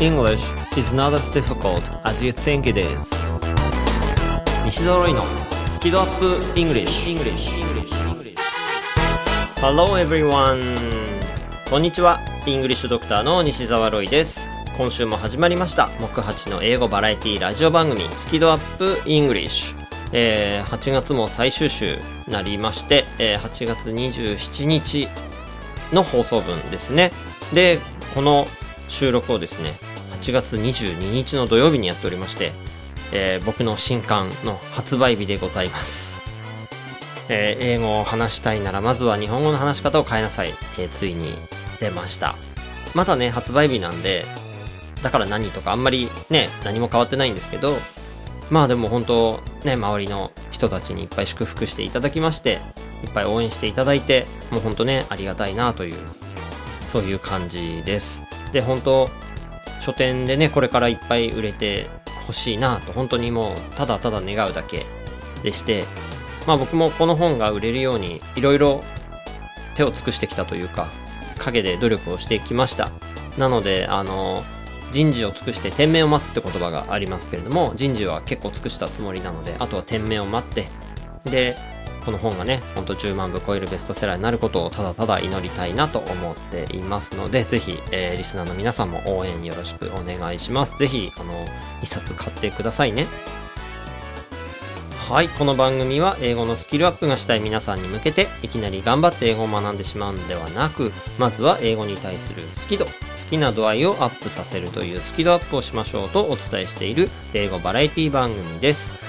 English is not as difficult as you think it is. 西澤ロイのスキドアップ English, English. English. Hello everyone. こんにちは。English ドクターの西澤ロイです。今週も始まりました。木八の英語バラエティラジオ番組スキドアップ English えー、8月も最終週になりまして、えー、8月27日の放送分ですね。でこの収録をですね8月22日の土曜日にやっておりまして、えー、僕の新刊の発売日でございます、えー、英語を話したいならまずは日本語の話し方を変えなさい、えー、ついに出ました。まだね発売日なんでだから何とかあんまりね何も変わってないんですけどまあでも本当ね周りの人たちにいっぱい祝福していただきましていっぱい応援していただいてもう本当ねありがたいなというそういう感じです。で本当書店でねこれからいっぱい売れてほしいなと本当にもうただただ願うだけでしてまあ僕もこの本が売れるようにいろいろ手を尽くしてきたというか陰で努力をしてきました。なのであの人事を尽くして天命を待つって言葉がありますけれども人事は結構尽くしたつもりなのであとは天命を待ってでこの本がね、ほんと10万部超えるベストセラーになることをただただ祈りたいなと思っていますので、ぜひ、えー、リスナーの皆さんも応援よろしくお願いします。ぜひ、あの、一冊買ってくださいね。はい、この番組は英語のスキルアップがしたい皆さんに向けて、いきなり頑張って英語を学んでしまうのではなく、まずは英語に対する好き度、好きな度合いをアップさせるというスキルアップをしましょうとお伝えしている英語バラエティ番組です。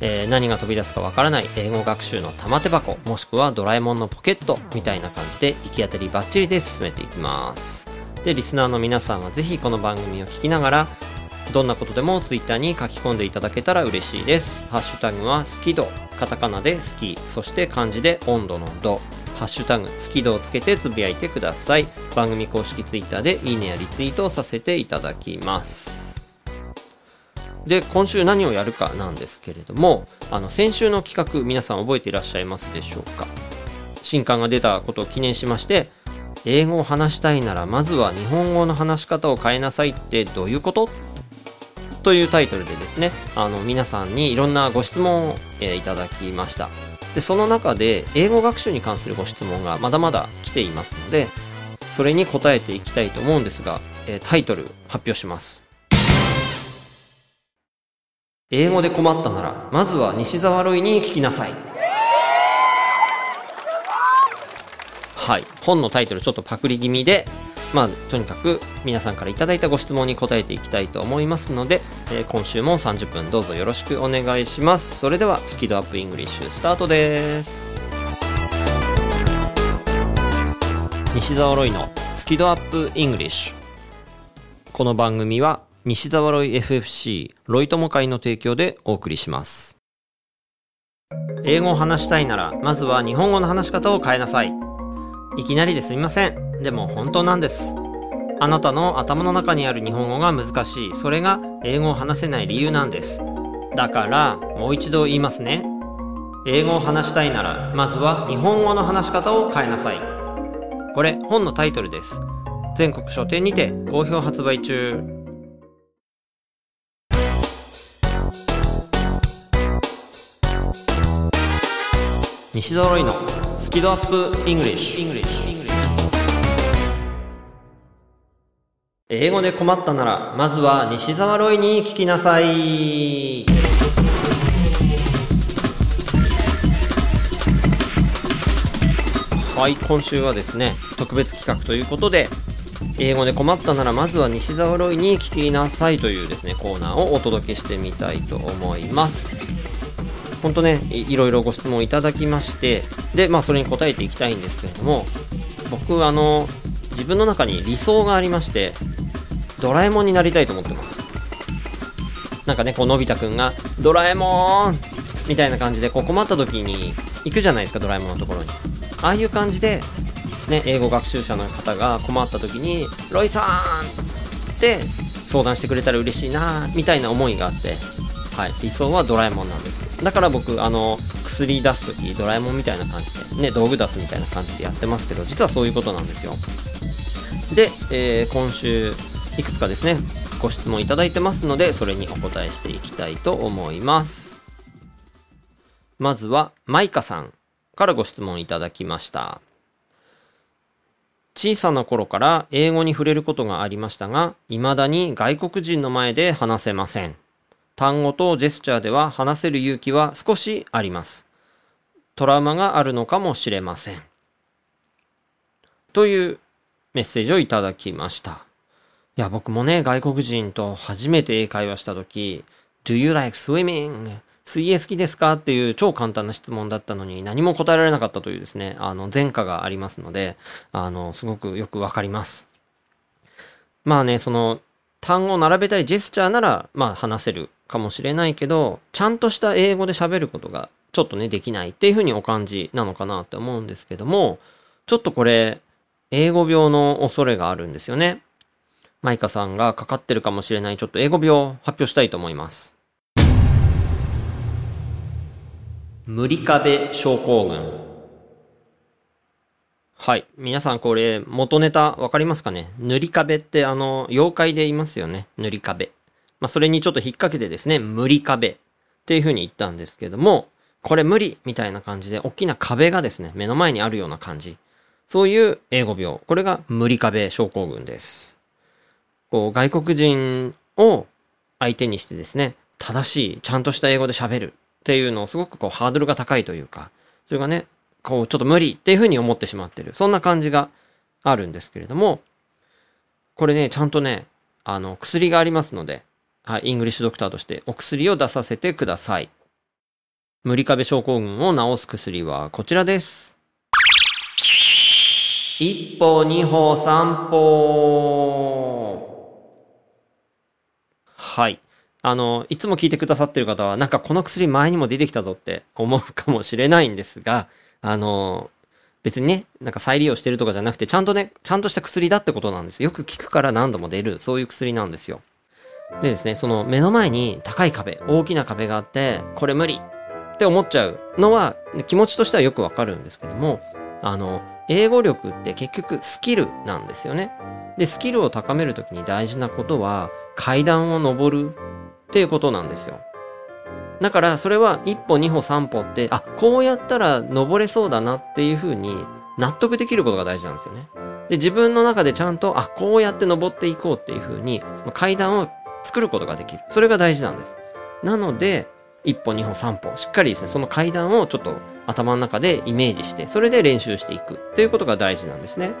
えー、何が飛び出すかわからない英語学習の玉手箱もしくはドラえもんのポケットみたいな感じで行き当たりばっちりで進めていきます。でリスナーの皆さんはぜひこの番組を聞きながらどんなことでも Twitter に書き込んでいただけたら嬉しいです。ハッシュタグは好き度カタカナで好きそして漢字で温度の度。ハッシュタグ好き度をつけてつぶやいてください。番組公式 Twitter でいいねやリツイートをさせていただきます。で今週何をやるかなんですけれどもあの先週の企画皆さん覚えていらっしゃいますでしょうか？新刊が出たことを記念しまして英語を話したいならまずは日本語の話し方を変えなさいってどういうこと？というタイトルでですねあの皆さんにいろんなご質問を、え、いただきました。でその中で英語学習に関するご質問がまだまだ来ていますのでそれに答えていきたいと思うんですが、え、タイトル発表します。英語で困ったなら、まずは西澤ロイに聞きなさい。はい。本のタイトルちょっとパクリ気味で、まあ、とにかく皆さんから頂いたご質問に答えていきたいと思いますので、えー、今週も30分どうぞよろしくお願いします。それでは、スキドアップイングリッシュスタートです。西澤ロイのスキドアップイングリッシュ。この番組は西沢ロイ FFC ロイ友会の提供でお送りします。英語を話したいなら、まずは日本語の話し方を変えなさい。いきなりですみません。でも本当なんです。あなたの頭の中にある日本語が難しい。それが英語を話せない理由なんです。だから、もう一度言いますね。英語を話したいなら、まずは日本語の話し方を変えなさい。これ、本のタイトルです。全国書店にて好評発売中。西揃いのスキドアップイングリッシュ英語で困ったならまずは西澤ロイに聞きなさい。はい今週はですね特別企画ということで英語で困ったならまずは西澤ロイに聞きなさいというですねコーナーをお届けしてみたいと思います。本当ねいろいろご質問いただきましてでまあそれに答えていきたいんですけれども僕あの自分の中に理想がありましてドラえもんになりたいと思ってますなんかねこうのび太くんが「ドラえもん!」みたいな感じでこう困った時に行くじゃないですかドラえもんのところにああいう感じでね英語学習者の方が困った時に「ロイさん!」って相談してくれたら嬉しいなみたいな思いがあってはい理想はドラえもんなんですだから僕、あの、薬出す時ドラえもんみたいな感じで、ね、道具出すみたいな感じでやってますけど、実はそういうことなんですよ。で、えー、今週、いくつかですね、ご質問いただいてますので、それにお答えしていきたいと思います。まずは、マイカさんからご質問いただきました。小さな頃から英語に触れることがありましたが、未だに外国人の前で話せません。単語とジェスチャーでは話せる勇気は少しあります。トラウマがあるのかもしれません。というメッセージをいただきました。いや、僕もね、外国人と初めて英会話したとき、Do you like swimming? 水泳好きですか？っていう超簡単な質問だったのに何も答えられなかったというですね、あの、前科がありますので、あの、すごくよくわかります。まあね、その、単語を並べたりジェスチャーなら、まあ話せるかもしれないけど、ちゃんとした英語で喋ることがちょっとね、できないっていうふうにお感じなのかなって思うんですけども、ちょっとこれ、英語病の恐れがあるんですよね。マイカさんがかかってるかもしれないちょっと英語病を発表したいと思います。無理壁症候群。はい。皆さんこれ元ネタわかりますかね？塗り壁ってあの、妖怪でいますよね。塗り壁。まあそれにちょっと引っ掛けてですね、無理壁っていう風に言ったんですけども、これ無理みたいな感じで大きな壁がですね、目の前にあるような感じ。そういう英語病。これが無理壁症候群です。こう、外国人を相手にしてですね、正しい、ちゃんとした英語で喋るっていうのをすごくこう、ハードルが高いというか、それがね、こう、ちょっと無理っていうふうに思ってしまってる。そんな感じがあるんですけれども、これね、ちゃんとね、あの、薬がありますので、はい、イングリッシュドクターとしてお薬を出させてください。無理壁症候群を治す薬はこちらです。一歩二歩三歩。はい。あの、いつも聞いてくださってる方は、なんかこの薬前にも出てきたぞって思うかもしれないんですが、あの、別にね、なんか再利用してるとかじゃなくて、ちゃんとね、ちゃんとした薬だってことなんです。よく効くから何度も出る、そういう薬なんですよ。でですね、その目の前に高い壁、大きな壁があって、これ無理って思っちゃうのは、気持ちとしてはよくわかるんですけども、あの、英語力って結局スキルなんですよね。で、スキルを高めるときに大事なことは階段を登るっていうことなんですよ。だからそれは一歩二歩三歩って、あ、こうやったら登れそうだなっていうふうに納得できることが大事なんですよね。で、自分の中でちゃんと、あ、こうやって登っていこうっていうふうに、その階段を作ることができる。それが大事なんです。なので、一歩二歩三歩、しっかりですね、その階段をちょっと頭の中でイメージして、それで練習していくっていうことが大事なんですね。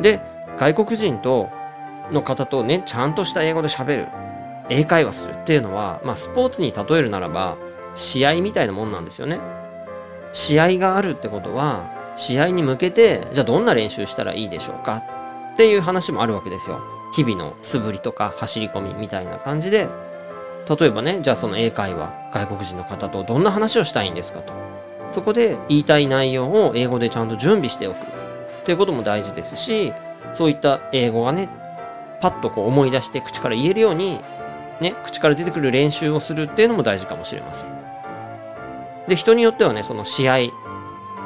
で、外国人と、の方とね、ちゃんとした英語で喋る。英会話するっていうのは、まあ、スポーツに例えるならば、試合みたいなもんなんですよね。試合があるってことは、試合に向けて、じゃあどんな練習したらいいでしょうか？っていう話もあるわけですよ。日々の素振りとか走り込みみたいな感じで、例えばね、じゃあその英会話、外国人の方とどんな話をしたいんですかと。そこで言いたい内容を英語でちゃんと準備しておくっていうことも大事ですし、そういった英語がね、パッとこう思い出して口から言えるように、ね、口から出てくる練習をするっていうのも大事かもしれません。で、人によってはね、その試合、ち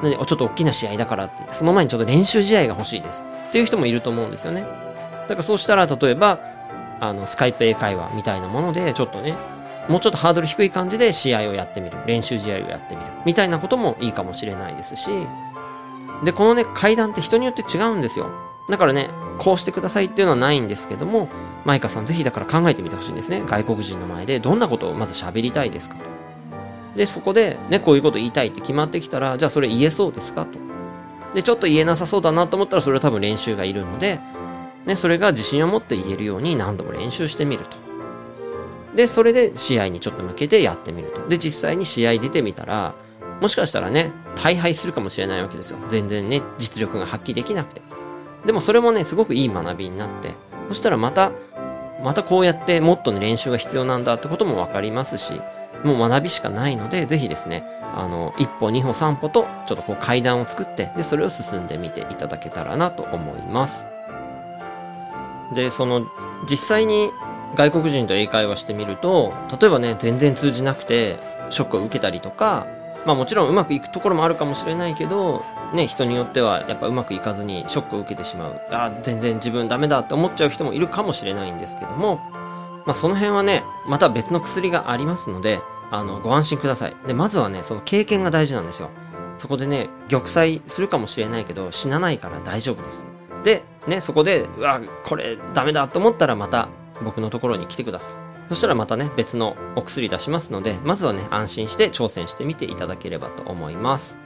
ょっと大きな試合だからって、その前にちょっと練習試合が欲しいですっていう人もいると思うんですよね。だからそうしたら、例えば、あの、スカイプ英会話みたいなもので、ちょっとね、もうちょっとハードル低い感じで試合をやってみる。練習試合をやってみる。みたいなこともいいかもしれないですし、で、このね、階段って人によって違うんですよ。だからね、こうしてくださいっていうのはないんですけども、マイカさんぜひだから考えてみてほしいんですね。外国人の前でどんなことをまず喋りたいですかと。で、そこで、ね、こういうこと言いたいって決まってきたら、じゃあそれ言えそうですかと。で、ちょっと言えなさそうだなと思ったら、それは多分練習がいるので、ね、それが自信を持って言えるように何度も練習してみると。で、それで試合にちょっと向けてやってみると。で、実際に試合出てみたら、もしかしたらね、大敗するかもしれないわけですよ。全然ね、実力が発揮できなくて。でもそれもね、すごくいい学びになって、そしたらまた、またこうやってもっとね、練習が必要なんだってこともわかりますし、もう学びしかないので、ぜひですね、あの、一歩、二歩、三歩と、ちょっとこう階段を作って、で、それを進んでみていただけたらなと思います。で、その、実際に外国人と英会話してみると、例えばね、全然通じなくて、ショックを受けたりとか、まあもちろんうまくいくところもあるかもしれないけど、ね、人によってはやっぱうまくいかずにショックを受けてしまう。あ全然自分ダメだって思っちゃう人もいるかもしれないんですけども、まあ、その辺はね、また別の薬がありますので、あの、ご安心ください。で、まずはね、その経験が大事なんですよ。そこでね、玉砕するかもしれないけど、死なないから大丈夫です。で、ね、そこで、うわ、これダメだと思ったらまた僕のところに来てください。そしたらまたね、別のお薬出しますので、まずはね、安心して挑戦してみていただければと思います。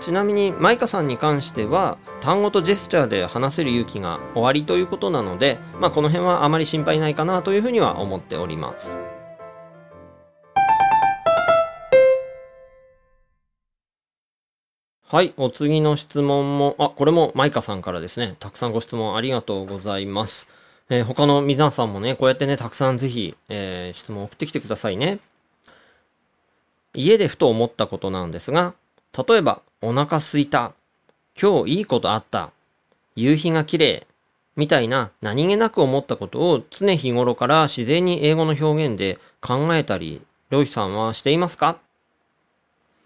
ちなみに、マイカさんに関しては、単語とジェスチャーで話せる勇気が終わりということなので、まあ、この辺はあまり心配ないかなというふうには思っております。はい、お次の質問も、あ、これもマイカさんからですね。たくさんご質問ありがとうございます。えー、他の皆さんもね、こうやってね、たくさんぜひ、えー、質問送ってきてくださいね。家でふと思ったことなんですが、例えば、お腹すいた、今日いいことあった、夕日が綺麗、みたいな何気なく思ったことを常日頃から自然に英語の表現で考えたり、ロイさんはしていますか？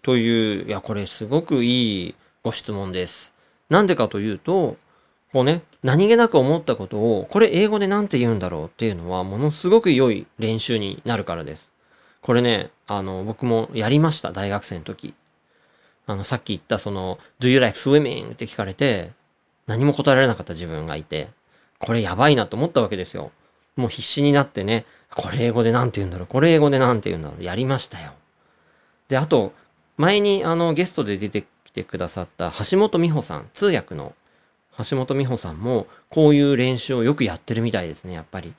という、いや、これすごくいいご質問です。なんでかというと、こうね、何気なく思ったことを、これ英語で何て言うんだろうっていうのは、ものすごく良い練習になるからです。これね、あの、僕もやりました、大学生の時。あの、さっき言ったその、Do you like swimming? って聞かれて、何も答えられなかった自分がいて、これやばいなと思ったわけですよ。もう必死になってね、これ英語で何て言うんだろう、これ英語で何て言うんだろう、やりましたよ。で、あと、前にあのゲストで出てきてくださった橋本美穂さん、通訳の橋本美穂さんもこういう練習をよくやってるみたいですね、やっぱり。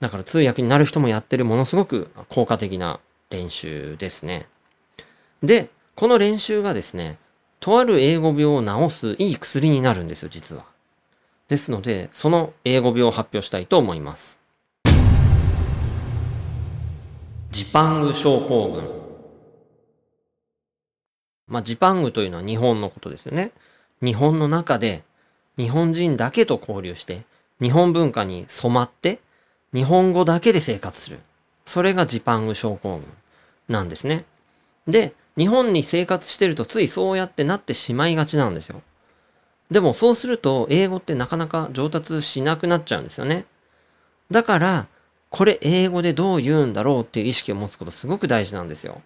だから通訳になる人もやってるものすごく効果的な練習ですね。で、この練習がですね、とある英語病を治すいい薬になるんですよ、実は。ですので、その英語病を発表したいと思います。ジパング症候群。まあ、ジパングというのは日本のことですよね。日本の中で日本人だけと交流して、日本文化に染まって、日本語だけで生活する。それがジパング症候群なんですね。で、日本に生活してるとついそうやってなってしまいがちなんですよ。でもそうすると英語ってなかなか上達しなくなっちゃうんですよね。だから、これ英語でどう言うんだろうっていう意識を持つことすごく大事なんですよ。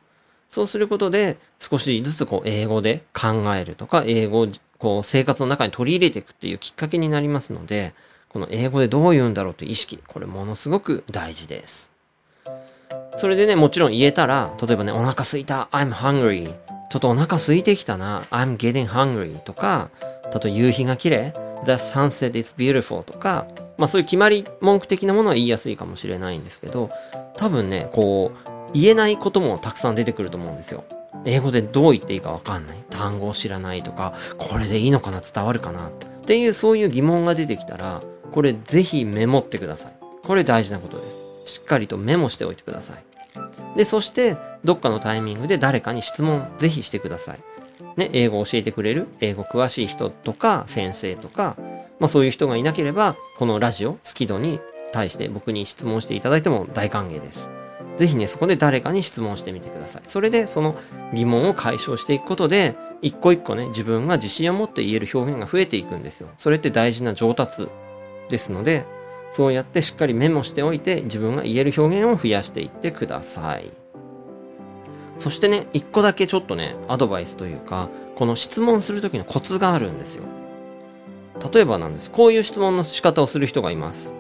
そうすることで、少しずつこう英語で考えるとか、英語をこう生活の中に取り入れていくっていうきっかけになりますので、この英語でどう言うんだろうという意識、これものすごく大事です。それでね、もちろん言えたら、例えばね、お腹すいた、I'm hungry。ちょっとお腹空いてきたな、I'm getting hungry とか、例えば夕日が綺麗、The sunset is beautiful とか、まあそういう決まり文句的なものは言いやすいかもしれないんですけど、多分ね、こう、言えないこともたくさん出てくると思うんですよ。英語でどう言っていいかわかんない。単語を知らないとか、これでいいのかな伝わるかなっていうそういう疑問が出てきたら、これぜひメモってください。これ大事なことです。しっかりとメモしておいてください。で、そして、どっかのタイミングで誰かに質問ぜひしてください。ね、英語を教えてくれる、英語詳しい人とか、先生とか、まあそういう人がいなければ、このラジオ、スキドに対して僕に質問していただいても大歓迎です。ぜひね、そこで誰かに質問してみてください。それでその疑問を解消していくことで、一個一個ね、自分が自信を持って言える表現が増えていくんですよ。それって大事な上達ですので、そうやってしっかりメモしておいて、自分が言える表現を増やしていってください。そしてね、一個だけちょっとね、アドバイスというか、この質問するときのコツがあるんですよ。例えばなんです。こういう質問の仕方をする人がいます。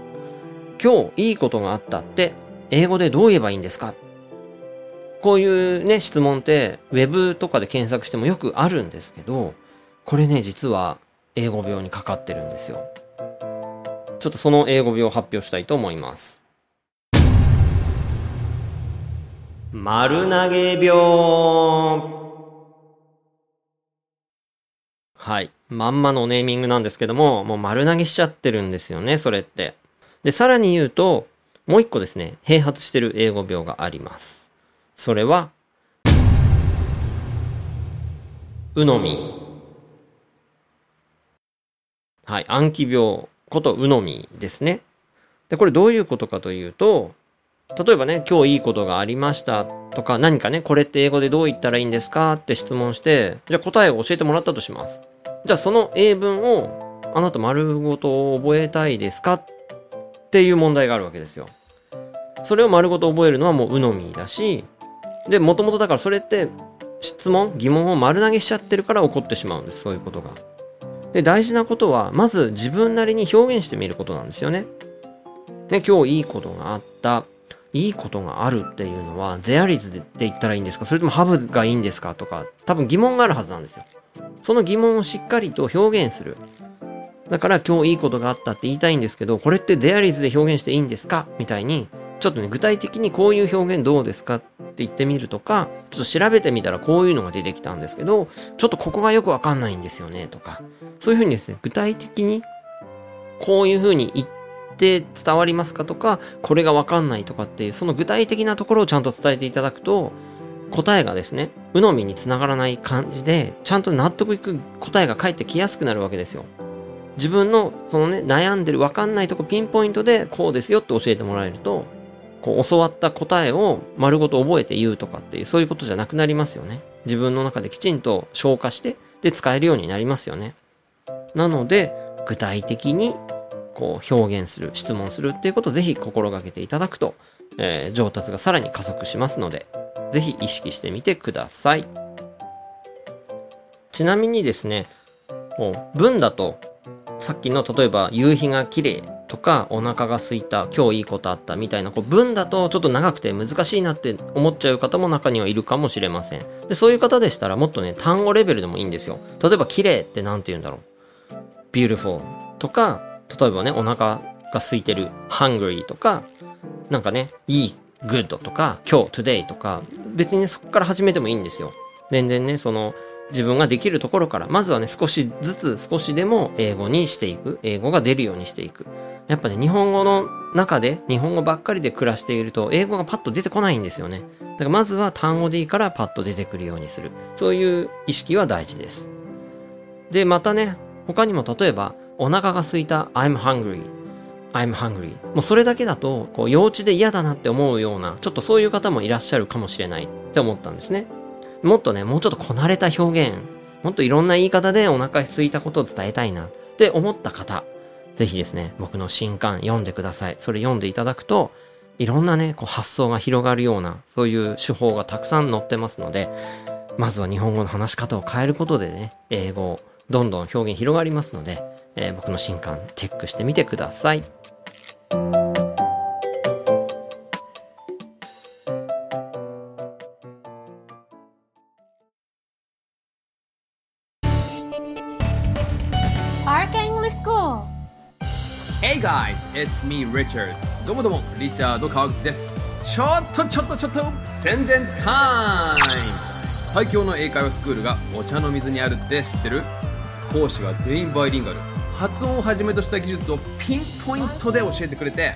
今日いいことがあったって英語でどう言えばいいんですか？こういうね、質問って、ウェブとかで検索してもよくあるんですけど、これね、実は英語病にかかってるんですよ。ちょっとその英語病を発表したいと思います。丸投げ病はい。まんまのネーミングなんですけども、もう丸投げしちゃってるんですよね、それって。で、さらに言うと、もう一個ですね、併発してる英語病があります。それは、うのみ。はい、暗記病ことうのみですね。で、これどういうことかというと、例えばね、今日いいことがありましたとか、何かね、これって英語でどう言ったらいいんですか？って質問して、じゃあ答えを教えてもらったとします。じゃあその英文をあなた丸ごと覚えたいですか？っていう問題があるわけですよ。それを丸ごと覚えるのはもう鵜呑みだし、で、もともとだからそれって質問、疑問を丸投げしちゃってるから起こってしまうんです。そういうことが。で、大事なことは、まず自分なりに表現してみることなんですよね。ね、今日いいことがあった。いいことがあるっていうのは、ゼアリズで言ったらいいんですか？それともハブがいいんですかとか、多分疑問があるはずなんですよ。その疑問をしっかりと表現する。だから今日いいことがあったって言いたいんですけど、これってデアリズで表現していいんですか？みたいに、ちょっとね、具体的にこういう表現どうですかって言ってみるとか、ちょっと調べてみたらこういうのが出てきたんですけど、ちょっとここがよくわかんないんですよねとか、そういうふうにですね、具体的にこういうふうに言って伝わりますかとか、これがわかんないとかっていう、その具体的なところをちゃんと伝えていただくと、答えがですね、鵜呑みにつながらない感じで、ちゃんと納得いく答えが返ってきやすくなるわけですよ。自分のそのね、悩んでるわかんないとこピンポイントでこうですよって教えてもらえると、こう教わった答えを丸ごと覚えて言うとかっていうそういうことじゃなくなりますよね。自分の中できちんと消化してで使えるようになりますよね。なので具体的にこう表現する質問するっていうことをぜひ心がけていただくと、えー、上達がさらに加速しますのでぜひ意識してみてください。ちなみにですね、文だとさっきの例えば夕日が綺麗とかお腹が空いた今日いいことあったみたいなこう文だとちょっと長くて難しいなって思っちゃう方も中にはいるかもしれません。でそういう方でしたらもっとね単語レベルでもいいんですよ。例えば綺麗って何て言うんだろう。beautiful とか例えばねお腹が空いてる hungry とかなんかねいい good とか今日 today とか別に、そこから始めてもいいんですよ。全然ねその自分ができるところから、まずはね、少しずつ少しでも英語にしていく。英語が出るようにしていく。やっぱね、日本語の中で、日本語ばっかりで暮らしていると、英語がパッと出てこないんですよね。だからまずは単語でいいからパッと出てくるようにする。そういう意識は大事です。で、またね、他にも例えば、お腹が空いた I'm hungry。I'm hungry. もうそれだけだと、こう、幼稚で嫌だなって思うような、ちょっとそういう方もいらっしゃるかもしれないって思ったんですね。もっとね、もうちょっとこなれた表現、もっといろんな言い方でお腹空いたことを伝えたいなって思った方、ぜひですね、僕の新刊読んでください。それ読んでいただくと、いろんなね、こう発想が広がるような、そういう手法がたくさん載ってますので、まずは日本語の話し方を変えることでね、英語、どんどん表現広がりますので、えー、僕の新刊チェックしてみてください。Hey guys, it's me Richard. どうもどうもリチャード川口です。ちょっとちょっとちょっと宣伝タイム。最強の英会話スクールがお茶の水にあるって知ってる？講師は全員バイリンガル。発音をはじめとした技術をピンポイントで教えてくれて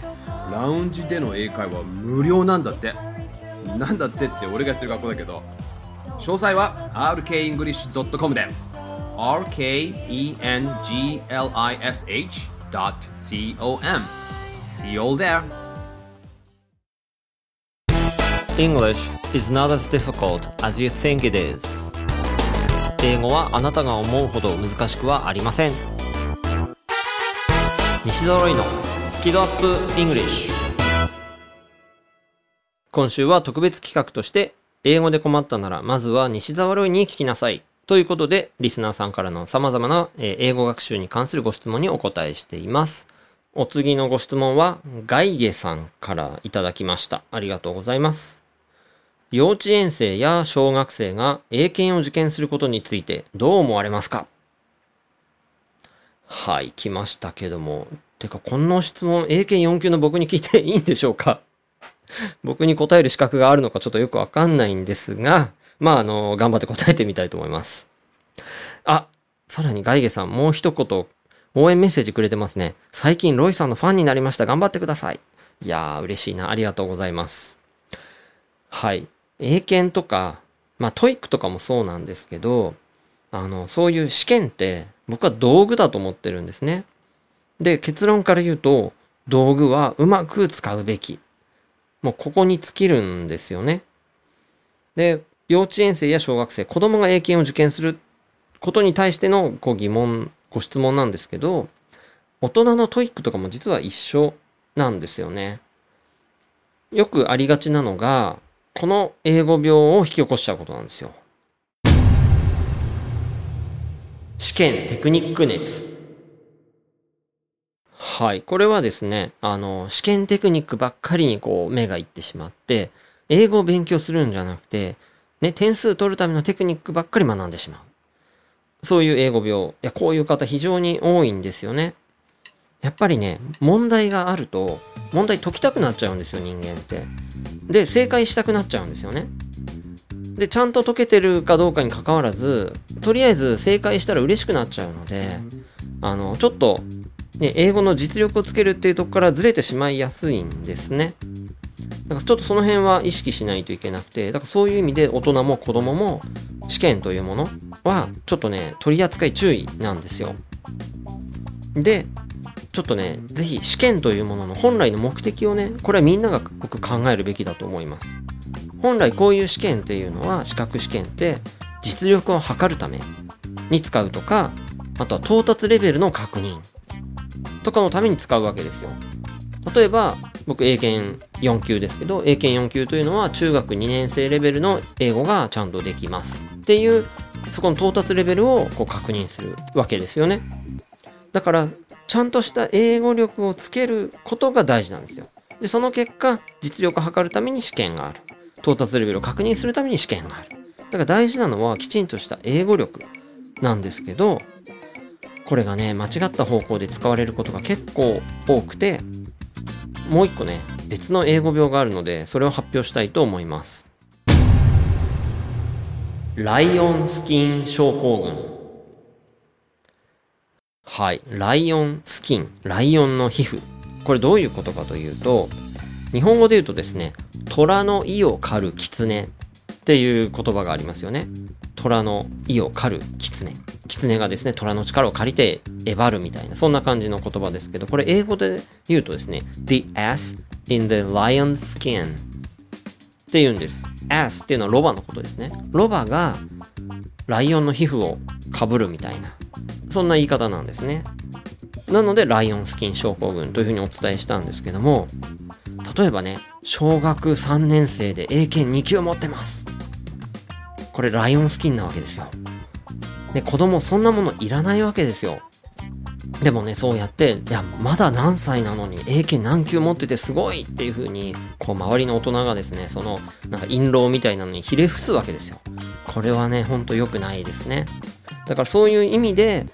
ラウンジでの英会話無料なんだって。なんだってって俺がやってる学校だけど。詳細は rkenglish.com です。Rkenglish com. See you all there. English is not as difficult as you think it is. 英語はあなたが思うほど難しくはありません。西揃いのスキドアップ English 今週は特別企画として英語で困ったならまずは西揃いに聞きなさいということで、リスナーさんからの様々な英語学習に関するご質問にお答えしています。お次のご質問は、ガイゲさんからいただきました。ありがとうございます。幼稚園生や小学生が英検を受験することについてどう思われますか？はい、来ましたけども。てか、この質問、英検4級の僕に聞いていいんでしょうか？僕に答える資格があるのかちょっとよくわかんないんですが、まあ、あの、頑張って答えてみたいと思います。あ、さらにガイゲさん、もう一言、応援メッセージくれてますね。最近ロイさんのファンになりました。頑張ってください。いやー、嬉しいな。ありがとうございます。はい。英検とか、まあ、 TOEIC とかもそうなんですけど、あの、そういう試験って僕は道具だと思ってるんですね。で、結論から言うと、道具はうまく使うべき。もうここに尽きるんですよね。で、幼稚園生や小学生、子供が英検を受験することに対してのこう疑問、ご質問なんですけど、大人の TOEIC とかも実は一緒なんですよね。よくありがちなのが、この英語病を引き起こしちゃうことなんですよ。試験テクニック熱。はい。これはですね、あの、試験テクニックばっかりにこう目がいってしまって、英語を勉強するんじゃなくて、ね、点数取るためのテクニックばっかり学んでしまう。そういう英語病。いや、こういう方非常に多いんですよね。やっぱりね、問題があると、問題解きたくなっちゃうんですよ、人間って。で、正解したくなっちゃうんですよね。で、ちゃんと解けてるかどうかにかかわらず、とりあえず正解したら嬉しくなっちゃうので、あの、ちょっと、ね、英語の実力をつけるっていうとこからずれてしまいやすいんですね。だかちょっとその辺は意識しないといけなくて、だからそういう意味で大人も子供も試験というものはちょっとね、取り扱い注意なんですよ。で、ちょっとね、ぜひ試験というものの本来の目的をね、これはみんなが僕考えるべきだと思います。本来こういう試験っていうのは、資格試験って実力を測るために使うとか、あとは到達レベルの確認とかのために使うわけですよ。例えば、僕英検4級ですけど、英検4級というのは中学2年生レベルの英語がちゃんとできますっていう、そこの到達レベルをこう確認するわけですよね。だから、ちゃんとした英語力をつけることが大事なんですよ。で、その結果、実力を測るために試験がある。到達レベルを確認するために試験がある。だから大事なのはきちんとした英語力なんですけど、これがね、間違った方向で使われることが結構多くて、もう一個ね、別の英語病があるので、それを発表したいと思います。ライオンスキン症候群。はい。ライオンスキン、ライオンの皮膚。これどういうことかというと、日本語で言うとですね、虎の意を狩る狐っていう言葉がありますよね。虎の意を狩る狐。狐がですね、虎の力を借りてえばるみたいな、そんな感じの言葉ですけど、これ英語で言うとですね、the ass in the lion's skin って言うんです。ass っていうのはロバのことですね。ロバがライオンの皮膚をかぶるみたいな。そんな言い方なんですね。なので、ライオンスキン症候群というふうにお伝えしたんですけども、例えばね、小学3年生で英検2級持ってます。これ、ライオンスキンなわけですよ。で、子供そんなものいらないわけですよ。でもね、そうやって、いや、まだ何歳なのに、英検何級持っててすごいっていう風に、こう、周りの大人がですね、その、なんか、印籠みたいなのにひれ伏すわけですよ。これはね、ほんと良くないですね。だからそういう意味で、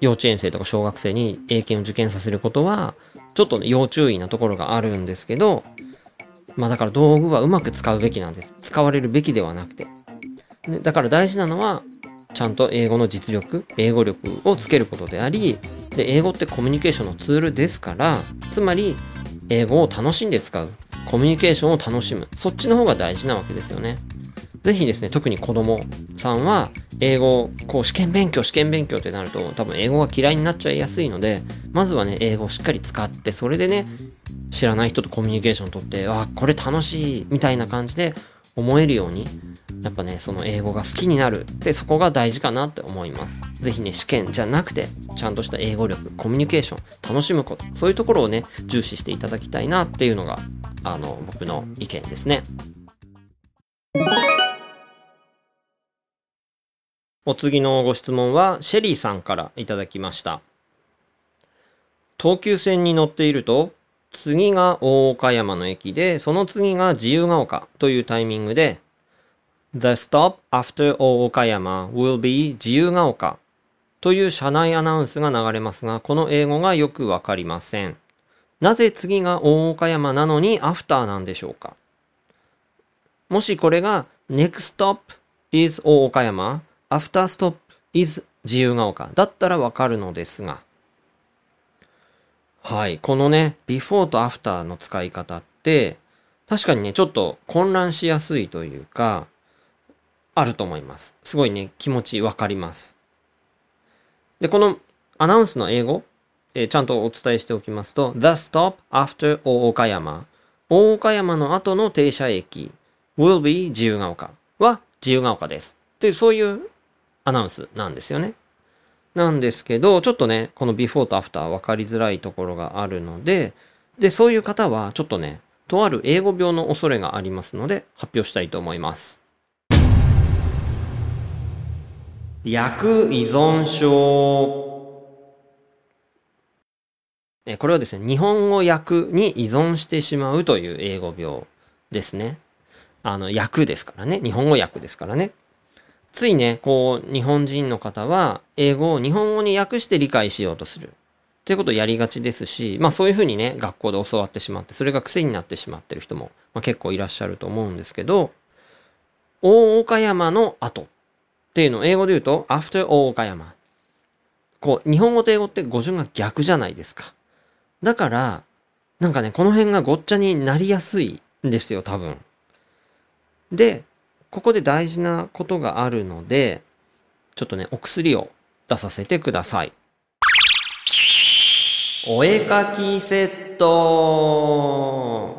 幼稚園生とか小学生に英検を受験させることは、ちょっと、ね、要注意なところがあるんですけど、まあだから道具はうまく使うべきなんです。使われるべきではなくて。だから大事なのは、ちゃんと英語の実力、英語力をつけることであり、で、英語ってコミュニケーションのツールですから、つまり、英語を楽しんで使う。コミュニケーションを楽しむ。そっちの方が大事なわけですよね。ぜひですね、特に子供さんは、英語、こう試験勉強、試験勉強ってなると、多分英語が嫌いになっちゃいやすいので、まずはね、英語をしっかり使って、それでね、知らない人とコミュニケーションをとって、あ、これ楽しい、みたいな感じで思えるように、やっぱね、その英語が好きになる。で、そこが大事かなって思います。ぜひね、試験じゃなくて、ちゃんとした英語力、コミュニケーション、楽しむこと、そういうところをね、重視していただきたいなっていうのが、あの、僕の意見ですね。お次のご質問はシェリーさんからいただきました。東急線に乗っていると、次が大岡山の駅で、その次が自由が丘というタイミングで、The stop after 大岡山 will be 自由が丘という車内アナウンスが流れますが、この英語がよくわかりません。なぜ次が大岡山なのにアフターなんでしょうか？もしこれが Next stop is 大岡山アフターストップ is 自由が丘だったらわかるのですが、はい。このね、before と after の使い方って、確かにね、ちょっと混乱しやすいというか、あると思います。すごいね、気持ちわかります。で、このアナウンスの英語、えー、ちゃんとお伝えしておきますと、The stop after 大岡山。大岡山の後の停車駅 will be 自由が丘は自由が丘です。っていう、そういうアナウンスなんですよね。なんですけど、ちょっとね、この before と after 分かりづらいところがあるので、で、そういう方はちょっとね、とある英語病の恐れがありますので発表したいと思います。薬依存症。えこれはですね、日本語訳に依存してしまうという英語病ですね。あの、訳ですからね。日本語訳ですからね。ついね、こう、日本人の方は、英語を日本語に訳して理解しようとする。っていうことをやりがちですし、まあそういうふうにね、学校で教わってしまって、それが癖になってしまってる人も、まあ、結構いらっしゃると思うんですけど、大岡山の後っていうのを英語で言うと、after 大岡山。こう、日本語と英語って語順が逆じゃないですか。だから、なんかね、この辺がごっちゃになりやすいんですよ、多分。で、ここで大事なことがあるので、ちょっとね、お薬を出させてください。お絵かきセット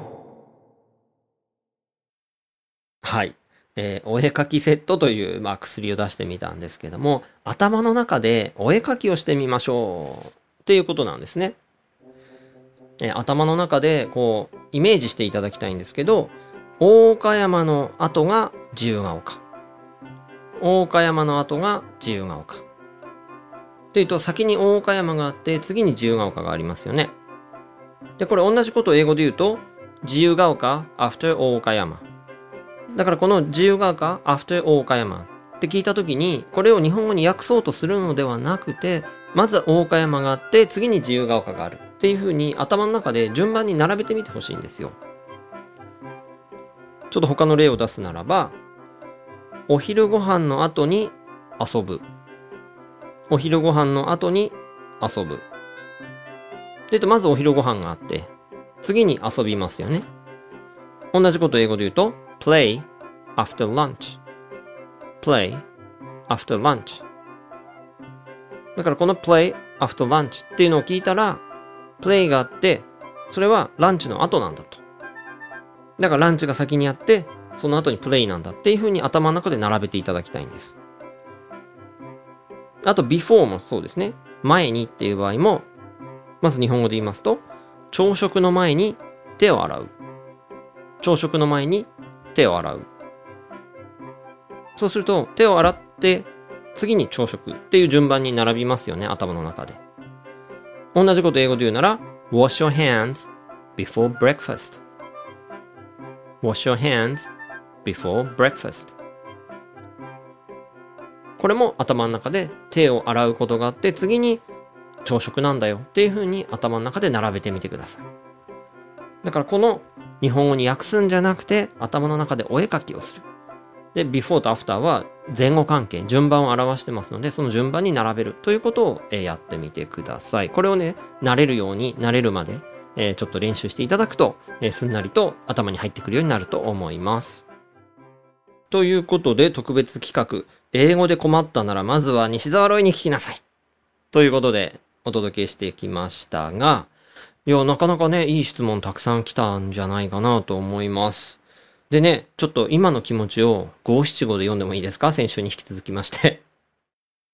はい。えーお絵かきセットという、まあ、薬を出してみたんですけども、頭の中でお絵かきをしてみましょうっていうことなんですね。えー頭の中でこう、イメージしていただきたいんですけど、大岡山の後が自由が丘。大岡山の後が自由が丘。っていうと、先に大岡山があって、次に自由が丘がありますよね。で、これ同じことを英語で言うと、自由が丘 after 大岡山。だからこの自由が丘 after 大岡山って聞いたときに、これを日本語に訳そうとするのではなくて、まず大岡山があって、次に自由が丘がある。っていうふうに頭の中で順番に並べてみてほしいんですよ。ちょっと他の例を出すならば、お昼ご飯の後に遊ぶ。お昼ご飯の後に遊ぶ。で、まずお昼ご飯があって、次に遊びますよね。同じこと英語で言うと、play after lunch。play after lunch。だからこの play after lunch っていうのを聞いたら、play があって、それはランチの後なんだと。だからランチが先にあって、その後に play なんだっていうふうに頭の中で並べていただきたいんです。あと before もそうですね。前にっていう場合も、まず日本語で言いますと、朝食の前に手を洗う。朝食の前に手を洗う。そうすると、手を洗って、次に朝食っていう順番に並びますよね、頭の中で。同じこと英語で言うなら、wash your hands before breakfast. wash your hands before breakfast. これも頭の中で手を洗うことがあって、次に朝食なんだよっていう風に頭の中で並べてみてください。だからこの日本語に訳すんじゃなくて頭の中でお絵かきをする。で、before と after は前後関係、順番を表してますので、その順番に並べるということをやってみてください。これをね、慣れるように、慣れるまで、ちょっと練習していただくと、すんなりと頭に入ってくるようになると思います。ということで、特別企画、英語で困ったならまずは西澤ロイに聞きなさい。ということで、お届けしてきましたが、いや、なかなかね、いい質問たくさん来たんじゃないかなと思います。でね、ちょっと今の気持ちを五七五で読んでもいいですか？先週に引き続きまして。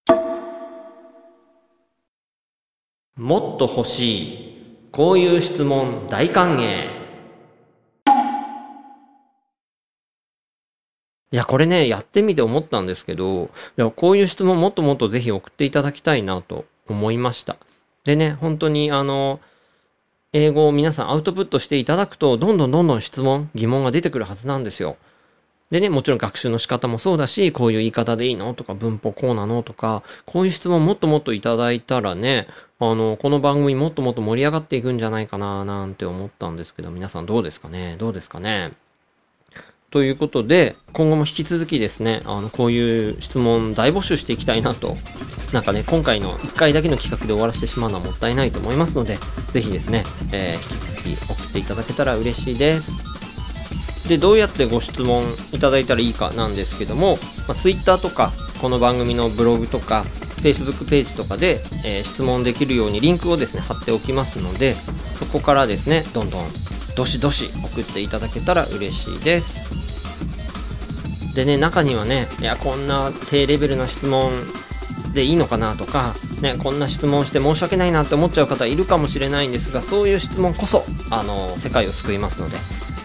もっと欲しい。こういう質問大歓迎。いや、これね、やってみて思ったんですけど、いや、こういう質問もっともっとぜひ送っていただきたいなと思いました。でね、本当にあの、英語を皆さんアウトプットしていただくと、どんどんどんどん質問、疑問が出てくるはずなんですよ。でね、もちろん学習の仕方もそうだし、こういう言い方でいいのとか、文法こうなのとか、こういう質問もっともっといただいたらね、あの、この番組もっともっと盛り上がっていくんじゃないかな、なんて思ったんですけど、皆さんどうですかね？どうですかね？ということで、今後も引き続きですね、あの、こういう質問大募集していきたいなと。なんかね、今回の1回だけの企画で終わらせてしまうのはもったいないと思いますので、ぜひですね、えー引き続き送っていただけたら嬉しいです。で、どうやってご質問いただいたらいいかなんですけども、まあ、Twitter とか、この番組のブログとか、Facebook ページとかで、えー質問できるようにリンクをですね、貼っておきますので、そこからですね、どんどんどしどし送っていただけたら嬉しいです。でね、中にはね、いや、こんな低レベルな質問でいいのかなとか、ね、こんな質問して申し訳ないなって思っちゃう方いるかもしれないんですがそういう質問こそあの世界を救いますので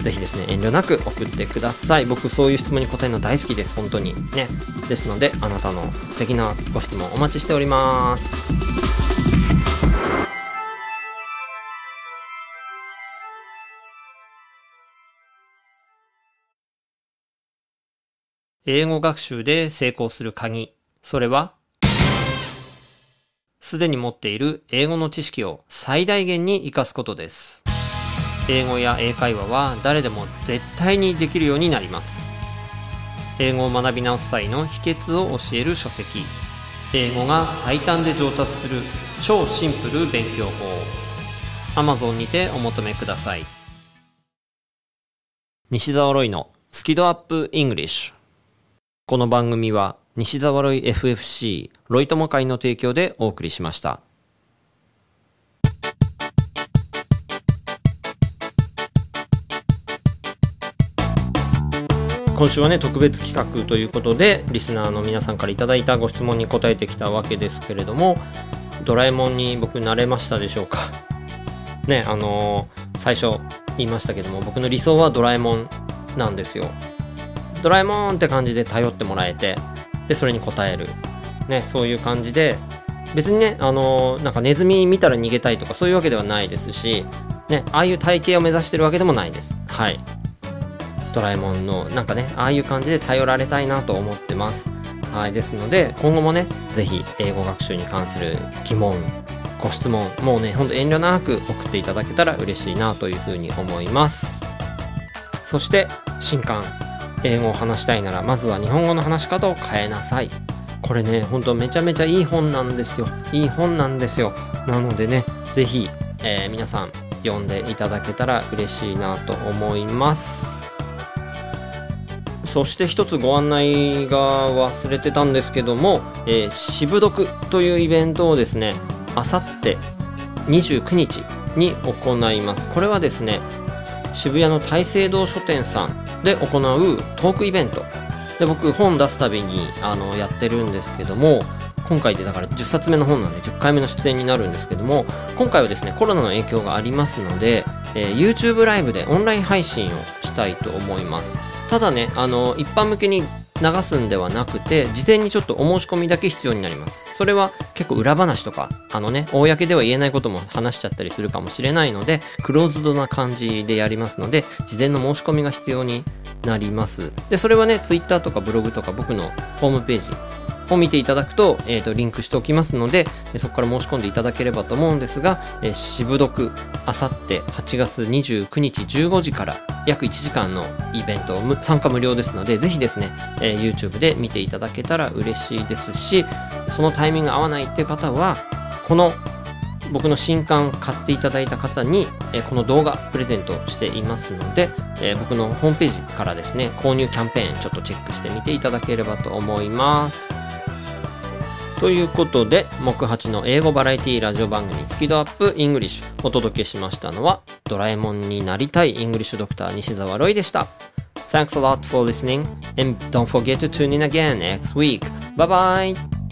ぜひですね遠慮なく送ってください。僕そういう質問に答えるの大好きです。本当に。ね。ですのであなたの素敵なご質問お待ちしております。英語学習で成功する鍵。それはすでに持っている英語の知識を最大限に活かすことです。英語や英会話は誰でも絶対にできるようになります。英語を学び直す際の秘訣を教える書籍。英語が最短で上達する超シンプル勉強法。Amazon にてお求めください。西澤ロイのスキドアップイングリッシュ。この番組は西澤ロイ FFC ロイ友会の提供でお送りしました。今週はね特別企画ということでリスナーの皆さんから頂いたご質問に答えてきたわけですけれどもドラえもんに僕慣れましたでしょうか？ねあのー、最初言いましたけども僕の理想はドラえもんなんですよドラえもんって感じで頼ってもらえて、で、それに応える。ね、そういう感じで、別にね、あのー、なんかネズミ見たら逃げたいとかそういうわけではないですし、ね、ああいう体型を目指してるわけでもないです。はい。ドラえもんの、なんかね、ああいう感じで頼られたいなと思ってます。はい。ですので、今後もね、ぜひ英語学習に関する疑問、ご質問、もうね、ほんと遠慮なく送っていただけたら嬉しいなというふうに思います。そして、新刊、英語を話したいならまずは日本語の話し方を変えなさい。これねほんとめちゃめちゃいい本なんですよ。いい本なんですよ。なのでね是非、えー、皆さん読んでいただけたら嬉しいなと思います。そして一つご案内が忘れてたんですけども、えー、渋読というイベントをですねあさって29日に行います。これはですね渋谷の大聖堂書店さんで行うトークイベント。で僕本出すたびにあのやってるんですけども今回でだから10冊目の本なんで10回目の出演になるんですけども今回はですねコロナの影響がありますので、えー、YouTube ライブでオンライン配信をしたいと思います。ただねあの一般向けに流すんではなくて、事前にちょっとお申し込みだけ必要になります。それは結構裏話とか、あのね、公では言えないことも話しちゃったりするかもしれないので、クローズドな感じでやりますので、事前の申し込みが必要になります。で、それはね、Twitter とかブログとか僕のホームページ、を見ていただくと、え、ー、と、リンクしておきますので、そこから申し込んでいただければと思うんですが、えー、渋読、あさって8月29日15時から約1時間のイベント、参加無料ですので、ぜひですね、えー、YouTube で見ていただけたら嬉しいですし、そのタイミング合わないっていう方は、この僕の新刊買っていただいた方に、えこの動画プレゼントしていますので、え僕のホームページからですね購入キャンペーンちょっとチェックしてみていただければと思います。ということで、木八の英語バラエティラジオ番組スキ度アップ English お届けしましたのは、ドラえもんになりたい English Doctor 西澤ロイでした。Thanks a lot for listening and don't forget to tune in again next week. Bye bye!